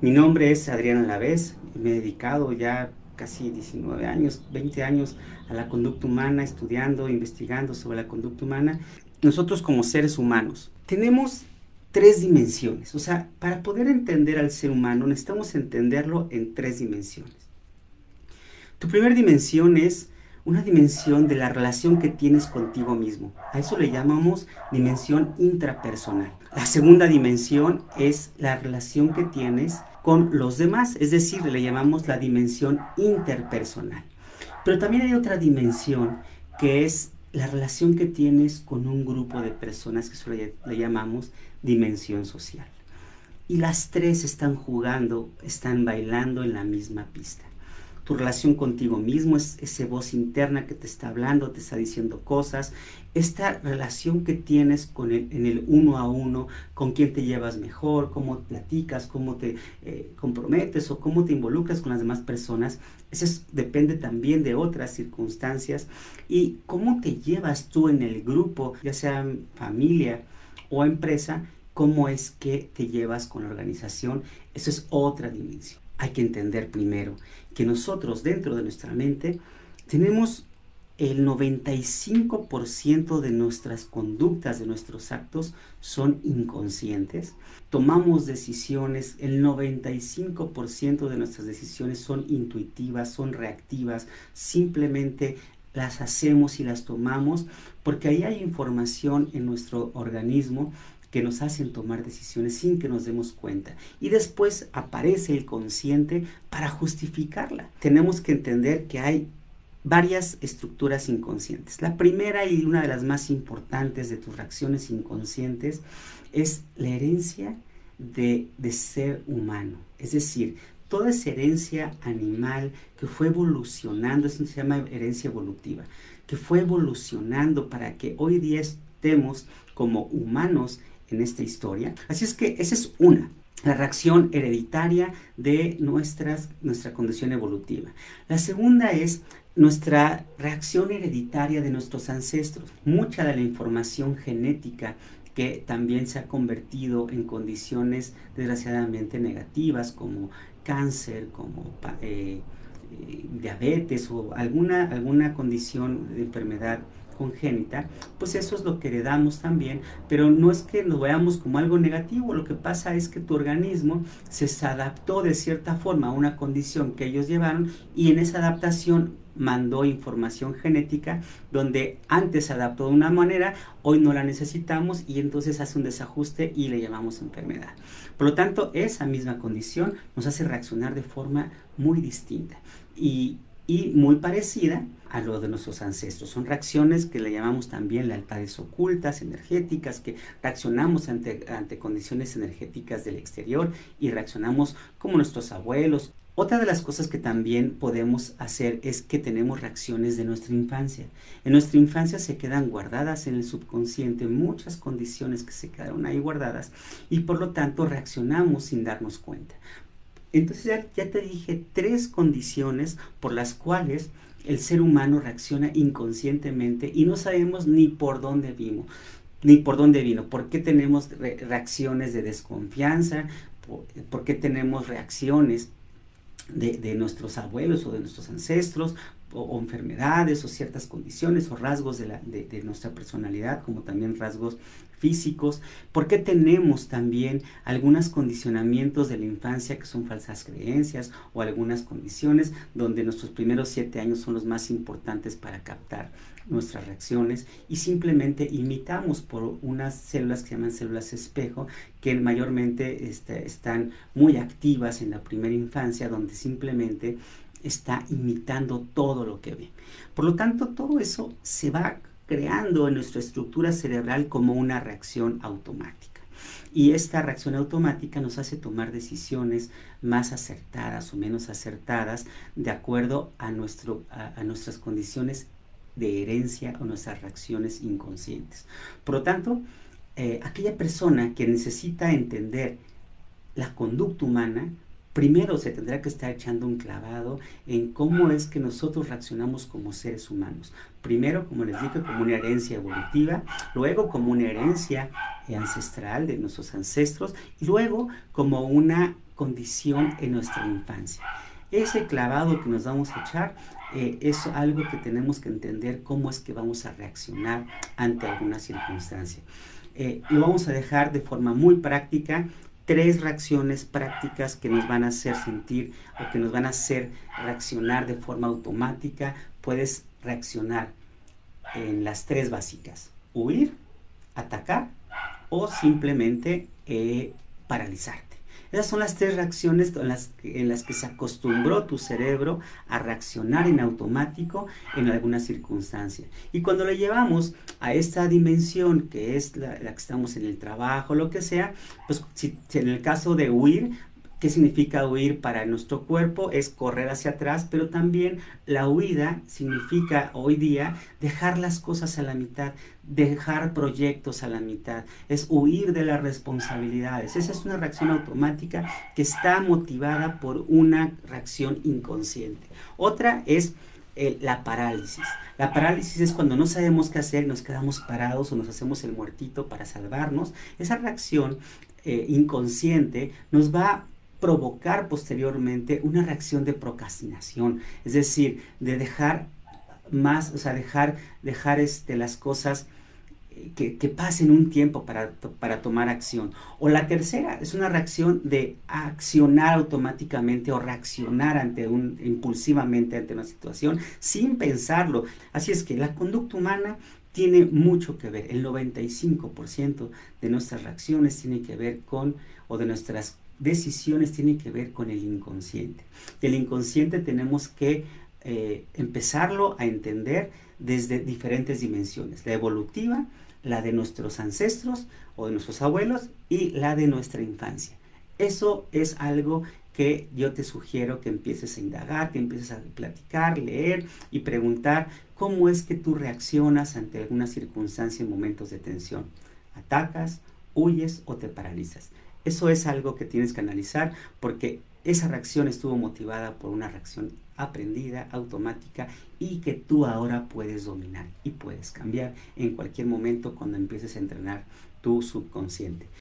Mi nombre es Adrián Alavés, me he dedicado ya casi 19 años, 20 años a la conducta humana, estudiando, investigando sobre la conducta humana. Nosotros como seres humanos tenemos tres dimensiones, o sea, para poder entender al ser humano necesitamos entenderlo en tres dimensiones. Tu primera dimensión es una dimensión de la relación que tienes contigo mismo. A eso le llamamos dimensión intrapersonal. La segunda dimensión es la relación que tienes con los demás, es decir, le llamamos la dimensión interpersonal. Pero también hay otra dimensión que es la relación que tienes con un grupo de personas que eso le, le llamamos dimensión social. Y las tres están jugando, están bailando en la misma pista tu relación contigo mismo, es esa voz interna que te está hablando, te está diciendo cosas, esta relación que tienes con el, en el uno a uno, con quién te llevas mejor, cómo platicas, cómo te eh, comprometes o cómo te involucras con las demás personas, eso depende también de otras circunstancias. Y cómo te llevas tú en el grupo, ya sea familia o empresa, cómo es que te llevas con la organización, eso es otra dimensión hay que entender primero que nosotros dentro de nuestra mente tenemos el 95% de nuestras conductas, de nuestros actos son inconscientes. Tomamos decisiones, el 95% de nuestras decisiones son intuitivas, son reactivas, simplemente las hacemos y las tomamos porque ahí hay información en nuestro organismo que nos hacen tomar decisiones sin que nos demos cuenta. Y después aparece el consciente para justificarla. Tenemos que entender que hay varias estructuras inconscientes. La primera y una de las más importantes de tus reacciones inconscientes es la herencia de, de ser humano. Es decir, toda esa herencia animal que fue evolucionando, eso se llama herencia evolutiva, que fue evolucionando para que hoy día estemos como humanos en esta historia. Así es que esa es una, la reacción hereditaria de nuestras, nuestra condición evolutiva. La segunda es nuestra reacción hereditaria de nuestros ancestros. Mucha de la información genética que también se ha convertido en condiciones desgraciadamente negativas como cáncer, como eh, eh, diabetes o alguna, alguna condición de enfermedad congénita, pues eso es lo que heredamos también, pero no es que lo veamos como algo negativo, lo que pasa es que tu organismo se adaptó de cierta forma a una condición que ellos llevaron y en esa adaptación mandó información genética donde antes se adaptó de una manera, hoy no la necesitamos y entonces hace un desajuste y le llamamos enfermedad. Por lo tanto, esa misma condición nos hace reaccionar de forma muy distinta. Y y muy parecida a lo de nuestros ancestros. Son reacciones que le llamamos también lealtades ocultas, energéticas, que reaccionamos ante, ante condiciones energéticas del exterior y reaccionamos como nuestros abuelos. Otra de las cosas que también podemos hacer es que tenemos reacciones de nuestra infancia. En nuestra infancia se quedan guardadas en el subconsciente muchas condiciones que se quedaron ahí guardadas y por lo tanto reaccionamos sin darnos cuenta. Entonces ya, te dije tres condiciones por las cuales el ser humano reacciona inconscientemente y no sabemos ni por dónde vimos ni por dónde vino, por qué tenemos reacciones de desconfianza, por, qué tenemos reacciones de, nuestros abuelos o de nuestros ancestros, o, enfermedades o ciertas condiciones o rasgos de, nuestra personalidad, como también rasgos físicos, por qué tenemos también algunos condicionamientos de la infancia que son falsas creencias o algunas condiciones donde nuestros primeros siete años son los más importantes para captar nuestras reacciones y simplemente imitamos por unas células que se llaman células espejo que mayormente este, están muy activas en la primera infancia donde simplemente está imitando todo lo que ve. Por lo tanto, todo eso se va creando en nuestra estructura cerebral como una reacción automática. Y esta reacción automática nos hace tomar decisiones más acertadas o menos acertadas de acuerdo a, nuestro, a, nuestras condiciones de herencia o nuestras reacciones inconscientes. Por lo tanto, eh, aquella persona que necesita entender la conducta humana primero se tendrá que estar echando un clavado en cómo es que nosotros reaccionamos como seres humanos. Primero, como les dije, como una herencia evolutiva, luego como una herencia ancestral de nuestros ancestros y luego como una condición en nuestra infancia. Ese clavado que nos vamos a echar eh, es algo que tenemos que entender cómo es que vamos a reaccionar ante alguna circunstancia. Eh, lo vamos a dejar de forma muy práctica tres reacciones prácticas que nos van a hacer sentir o que nos van a hacer reaccionar de forma automática. Puedes reaccionar en las tres básicas. Huir, atacar o simplemente eh, paralizar. Esas son las tres reacciones en las, que se acostumbró tu cerebro a reaccionar en automático en alguna circunstancia. Y cuando lo llevamos a esta dimensión que es la, la que estamos en el trabajo, lo que sea, pues si, en el caso de huir, ¿Qué significa huir para nuestro cuerpo? Es correr hacia atrás, pero también la huida significa hoy día dejar las cosas a la mitad, dejar proyectos a la mitad, es huir de las responsabilidades. Esa es una reacción automática que está motivada por una reacción inconsciente. Otra es eh, la parálisis. La parálisis es cuando no sabemos qué hacer, nos quedamos parados o nos hacemos el muertito para salvarnos. Esa reacción eh, inconsciente nos va provocar posteriormente una reacción de procrastinación, es decir, de dejar más, o sea, dejar, dejar este, las cosas eh, que, que, pasen un tiempo para, para tomar acción. O la tercera es una reacción de accionar automáticamente o reaccionar ante un, impulsivamente ante una situación sin pensarlo. Así es que la conducta humana tiene mucho que ver. El 95% de nuestras reacciones tiene que ver con, o de nuestras decisiones tienen que ver con el inconsciente. El inconsciente tenemos que eh, empezarlo a entender desde diferentes dimensiones. La evolutiva, la de nuestros ancestros o de nuestros abuelos y la de nuestra infancia. Eso es algo que yo te sugiero que empieces a indagar, que empieces a platicar, leer y preguntar cómo es que tú reaccionas ante alguna circunstancia en momentos de tensión. ¿Atacas, huyes o te paralizas? Eso es algo que tienes que analizar porque esa reacción estuvo motivada por una reacción aprendida, automática y que tú ahora puedes dominar y puedes cambiar en cualquier momento cuando empieces a entrenar tu subconsciente.